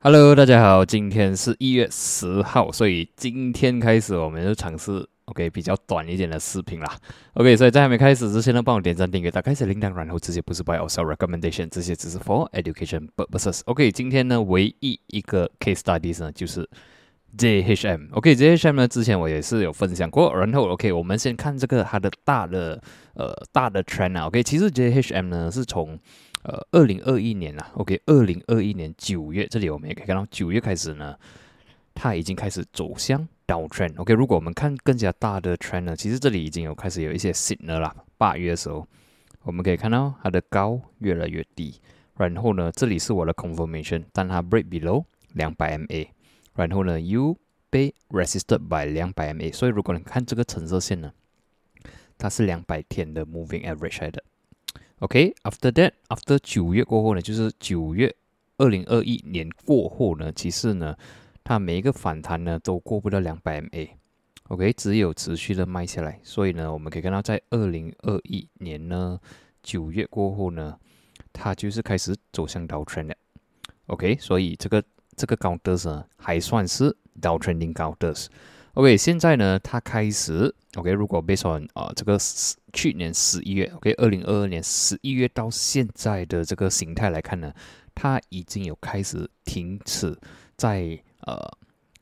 Hello，大家好，今天是一月十号，所以今天开始我们就尝试 OK 比较短一点的视频啦。OK，所以在还没开始之前呢，帮我点赞、订阅、打开小铃铛，然后这些不是 by or Sell Recommendation，这些只是 For Education Purposes。OK，今天呢，唯一一个 Case Studies 呢就是 JHM。OK，JHM 呢之前我也是有分享过，然后 OK，我们先看这个它的大的呃大的 trend 啊。OK，其实 JHM 呢是从呃，二零二一年啊，OK，二零二一年九月，这里我们也可以看到，九月开始呢，它已经开始走向 down trend。OK，如果我们看更加大的 trend 呢，其实这里已经有开始有一些 signal 了。八月的时候，我们可以看到它的高越来越低，然后呢，这里是我的 confirmation，但它 break below 两百 MA，然后呢，U 被 resisted by 两百 MA，所以如果你看这个橙色线呢，它是两百天的 moving average 来的。OK，after that，after 九月过后呢，就是九月二零二一年过后呢，其实呢，它每一个反弹呢都过不到两百 MA，OK，只有持续的卖下来。所以呢，我们可以看到，在二零二一年呢九月过后呢，它就是开始走向 down trend 了。OK，所以这个这个高德呢还算是 down trending 高德。OK，现在呢，它开始 OK。如果 based on 啊这个去年十一月 OK，二零二二年十一月到现在的这个形态来看呢，它已经有开始停止在呃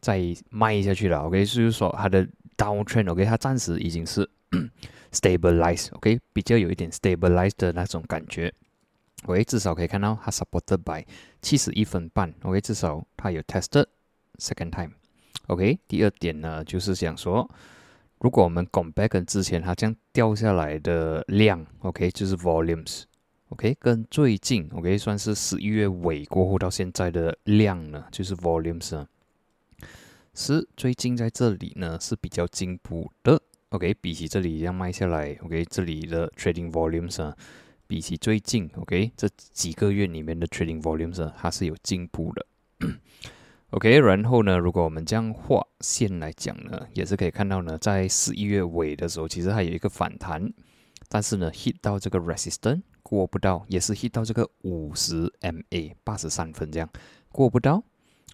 在卖下去了。OK，就是说它的 downtrend OK，它暂时已经是 stabilize OK，比较有一点 stabilize 的那种感觉。OK，至少可以看到它 supported by 七十一分半。OK，至少它有 tested second time。OK，第二点呢，就是想说，如果我们 compare 跟之前它这样掉下来的量，OK，就是 volumes，OK，跟最近 OK 算是十一月尾过后到现在的量呢，就是 volumes 呢，是最近在这里呢是比较进步的，OK，比起这里一样卖下来，OK，这里的 trading volumes 呢，比起最近 OK 这几个月里面的 trading volumes 呢，它是有进步的。OK，然后呢，如果我们这样画线来讲呢，也是可以看到呢，在十一月尾的时候，其实它有一个反弹，但是呢，hit 到这个 resistance 过不到，也是 hit 到这个五十 MA 八十三分这样过不到。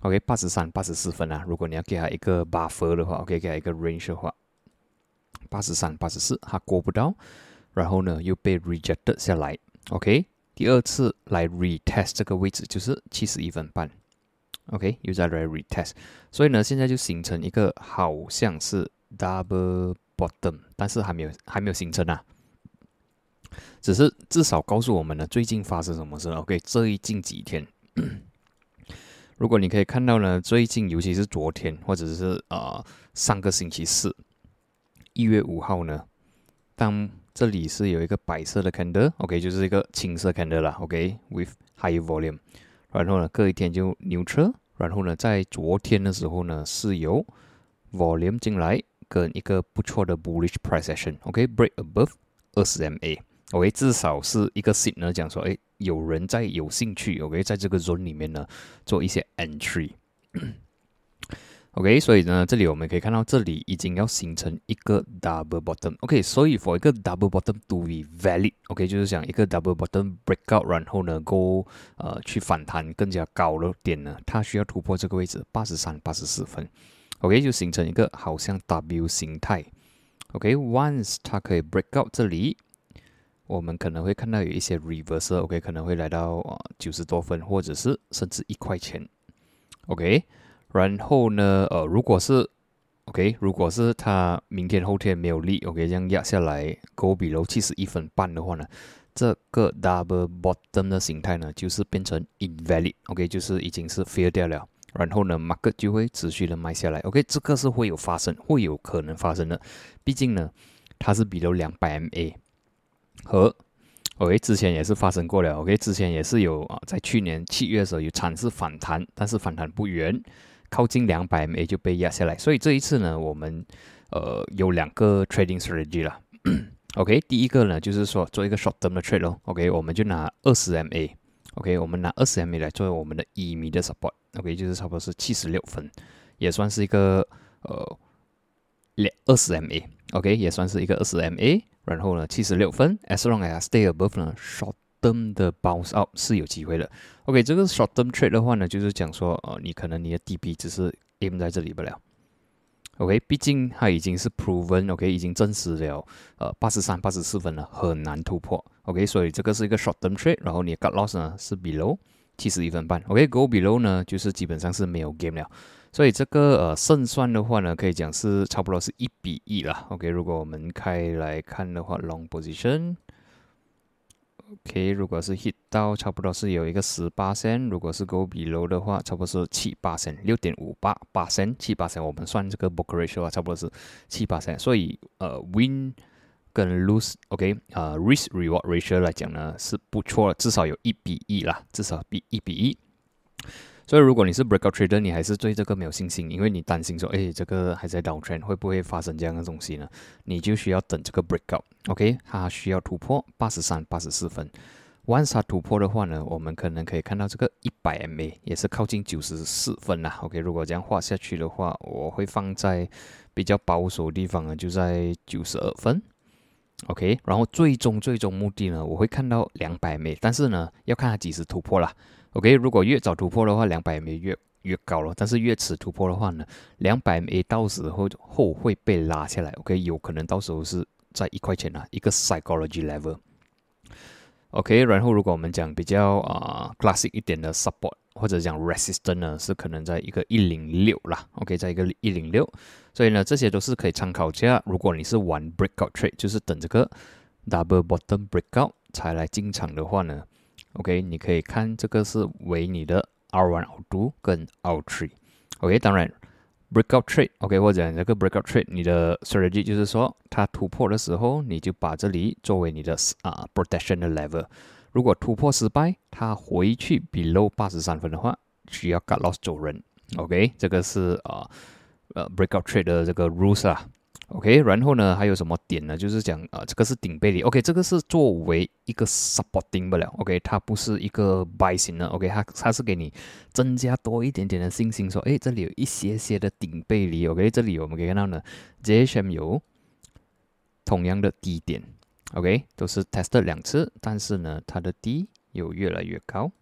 OK，八十三、八十四分啊，如果你要给它一个 buffer 的话，OK，给它一个 range 的话，八十三、八十四它过不到，然后呢又被 rejected 下来。OK，第二次来 retest 这个位置就是七十一分半。OK，又在来 retest，所以呢，现在就形成一个好像是 double bottom，但是还没有还没有形成啊，只是至少告诉我们呢，最近发生什么事。OK，最近几天，如果你可以看到呢，最近尤其是昨天或者是呃上个星期四，一月五号呢，当这里是有一个白色的 candle，OK，就是一个青色 candle 啦，OK，with high volume。然后呢，隔一天就牛车。然后呢，在昨天的时候呢，是由 volume 进来，跟一个不错的 bullish price action，OK，break above 二十 MA，OK，至少是一个 signal 讲说，哎，有人在有兴趣，OK，在这个 zone 里面呢，做一些 entry。OK，所以呢，这里我们可以看到，这里已经要形成一个 double bottom。OK，所以 for 一个 double bottom to be valid，OK，就是讲一个 double bottom breakout，然后呢，go 呃去反弹更加高的点呢，它需要突破这个位置八十三、八十四分。OK，就形成一个好像 W 形态。OK，once 它可以 breakout 这里，我们可能会看到有一些 reverse。OK，可能会来到啊九十多分，或者是甚至一块钱。OK。然后呢，呃，如果是 OK，如果是它明天后天没有力，OK，这样压下来，Go below 七十一分半的话呢，这个 Double Bottom 的形态呢，就是变成 Invalid，OK，就是已经是 fail 掉了。然后呢，Market 就会持续的卖下来，OK，这个是会有发生，会有可能发生的。毕竟呢，它是比如两百 MA 和 OK 之前也是发生过了，OK，之前也是有啊，在去年七月的时候有尝试反弹，但是反弹不远。靠近两百 MA 就被压下来，所以这一次呢，我们呃有两个 trading strategy 了。OK，第一个呢就是说做一个 short term 的 trade 咯。OK，我们就拿二十 MA。OK，我们拿二十 MA 来作为我们的一米的 support。OK，就是差不多是七十六分，也算是一个呃两二十 MA。OK，也算是一个二十 MA。然后呢，七十六分，as long as stay above 呢 short 灯的 bounce up 是有机会的。OK，这个 short term trade 的话呢，就是讲说，呃，你可能你的 DP 只是 aim 在这里不了。OK，毕竟它已经是 proven，OK，已经证实了，呃，八十三、八十四分了，很难突破。OK，所以这个是一个 short term trade，然后你的 cut loss 呢是 below 七十一分半。OK，go below 呢就是基本上是没有 game 了。所以这个呃胜算的话呢，可以讲是差不多是一比一了。OK，如果我们开来看的话，long position。OK，如果是 hit 到差不多是有一个十八线，如果是 go below 的话，差不多是七八线，六点五八八线，七八线，我们算这个 book ratio 啊，差不多是七八线。所以呃 win 跟 lose，OK，啊 risk reward ratio 来讲呢是不错，至少有一比一啦，至少比一比一。所以，如果你是 breakout trader，你还是对这个没有信心，因为你担心说，哎，这个还在 downtrend，会不会发生这样的东西呢？你就需要等这个 breakout，OK？它需要突破八十三、八十四分。Once 它突破的话呢，我们可能可以看到这个一百 MA 也是靠近九十四分啦。OK？如果这样画下去的话，我会放在比较保守的地方呢，就在九十二分。OK？然后最终最终目的呢，我会看到两百 MA，但是呢，要看它几时突破了。OK，如果越早突破的话，两百 MA 越越高了。但是越迟突破的话呢，两百 MA 到时候后会被拉下来。OK，有可能到时候是在一块钱啊，一个 psychology level。OK，然后如果我们讲比较啊 classic 一点的 support 或者讲 resistance 呢，是可能在一个一零六啦。OK，在一个一零六，所以呢，这些都是可以参考一下。如果你是玩 breakout trade，就是等这个 double bottom breakout 才来进场的话呢。OK，你可以看这个是为你的 R1、R2 跟 R3。OK，当然 breakout trade，OK，或者这个 breakout trade，你的 strategy 就是说它突破的时候，你就把这里作为你的啊 protection 的 level。如果突破失败，它回去 below 八十三分的话，需要 cut loss 走人。OK，这个是啊呃 breakout trade 的这个 rules 啊。OK，然后呢，还有什么点呢？就是讲啊，这个是顶背离。OK，这个是作为一个 supporting 不了。OK，它不是一个 buy 型的。OK，它它是给你增加多一点点的信心，说，哎，这里有一些些的顶背离。OK，这里我们可以看到呢，JHM 有同样的低点。OK，都是 test 两次，但是呢，它的低有越来越高。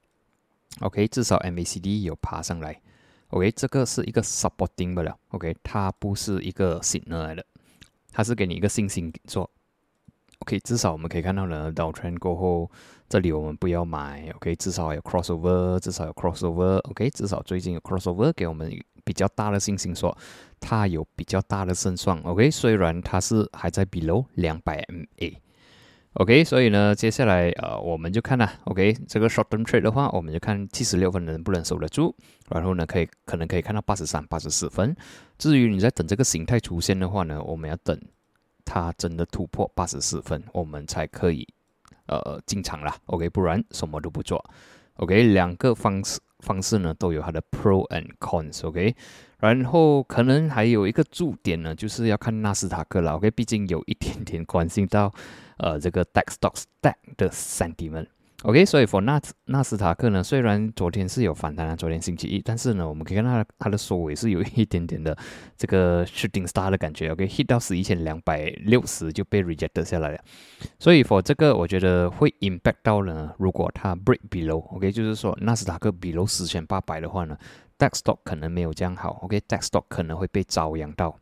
OK，至少 MACD 有爬上来。OK，这个是一个 supporting 不了。OK，它不是一个 signal 来的。它是给你一个信心，说，OK，至少我们可以看到呢，倒圈过后，这里我们不要买，OK，至少有 crossover，至少有 crossover，OK，至少最近有 crossover，给我们比较大的信心，说它有比较大的胜算，OK，虽然它是还在 below 两百 MA。OK，所以呢，接下来呃，我们就看了 OK，这个 short term trade 的话，我们就看七十六分能不能守得住，然后呢，可以可能可以看到八十三、八十四分。至于你在等这个形态出现的话呢，我们要等它真的突破八十四分，我们才可以呃进场啦。OK，不然什么都不做。OK，两个方式方式呢都有它的 pro and cons。OK，然后可能还有一个注点呢，就是要看纳斯达克了。OK，毕竟有一点点关心到。呃，这个 tech stocks tech 的 sentiment OK，所以 for 纳纳斯达克呢，虽然昨天是有反弹啊，昨天星期一，但是呢，我们可以看到它的收尾是有一点点的这个 shooting star 的感觉，OK，hit 到十一千两百六十就被 rejected 下来了，所以 for 这个我觉得会 impact 到呢，如果它 break below，OK，就是说纳斯达克 below 四千八百的话呢，DAX stock 可能没有这样好，OK，DAX stock 可能会被遭殃到。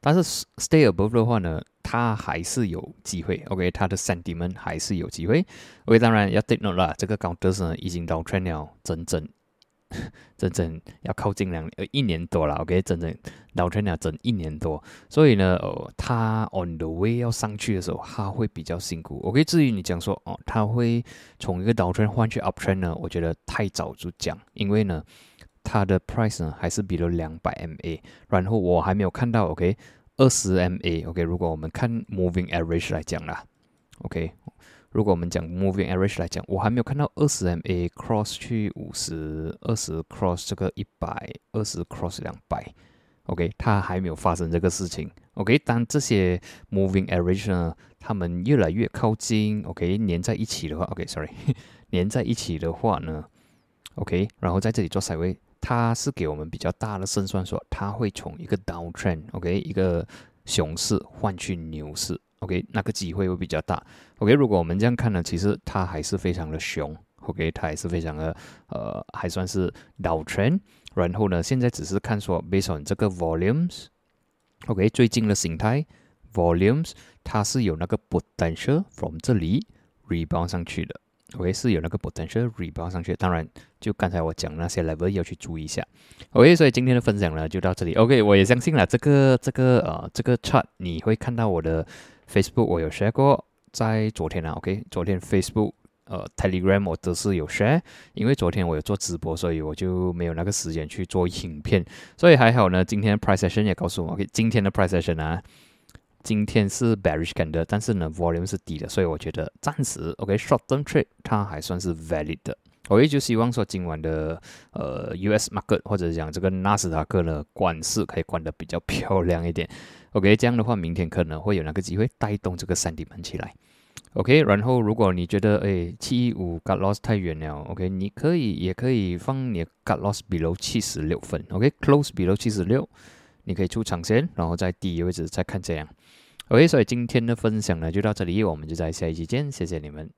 但是 stay above 的话呢，它还是有机会。OK，它的 sentiment 还是有机会。OK，当然要 take note 啦，这个高德呢已经 down trend 了整整 整整要靠近两呃一年多了。OK，整整 downturn 了整一年多，所以呢，哦，他 on the way 要上去的时候，他会比较辛苦。OK，至于你讲说哦，他会从一个 downturn 换去 up trend 呢，我觉得太早就讲，因为呢。它的 price 呢还是比了两百 MA，然后我还没有看到 OK 二十 MA，OK 如果我们看 moving average 来讲啦，OK 如果我们讲 moving average 来讲，我还没有看到二十 MA cross 去五十，二十 cross 这个一百，二十 cross 两百，OK 它还没有发生这个事情，OK 当这些 moving average 呢，它们越来越靠近，OK 连在一起的话，OK sorry 连 在一起的话呢，OK 然后在这里做 side way。它是给我们比较大的胜算，说它会从一个 downtrend，OK，一个熊市换去牛市 OK，那个机会会比较大。OK，如果我们这样看呢，其实它还是非常的熊。OK，它还是非常的呃，还算是 downtrend。然后呢，现在只是看说，based on 这个 volumes，OK，最近的形态 volumes，它是有那个 potential from 这里 rebound 上去的。OK，是有那个 potential rebound 上去。当然，就刚才我讲那些 level 要去注意一下。OK，所以今天的分享呢就到这里。OK，我也相信了这个这个呃这个 chart 你会看到我的 Facebook 我有 share 过，在昨天啊，OK，昨天 Facebook 呃 Telegram 我都是有 share，因为昨天我有做直播，所以我就没有那个时间去做影片。所以还好呢，今天 price session 也告诉我，OK，今天的 price session 啊。今天是 bearish candle，但是呢 volume 是低的，所以我觉得暂时 OK short term trade 它还算是 valid 的。我也就希望说今晚的呃 US market 或者讲这个纳斯达克呢，关市可以关得比较漂亮一点。OK，这样的话明天可能会有那个机会带动这个三底盘起来。OK，然后如果你觉得哎七一五 got loss 太远了，OK，你可以也可以放你的 got loss below 七十六分，OK，close below 七十六。你可以出场先，然后在第一位置再看这样。OK，所以今天的分享呢就到这里，我们就在下一期见，谢谢你们。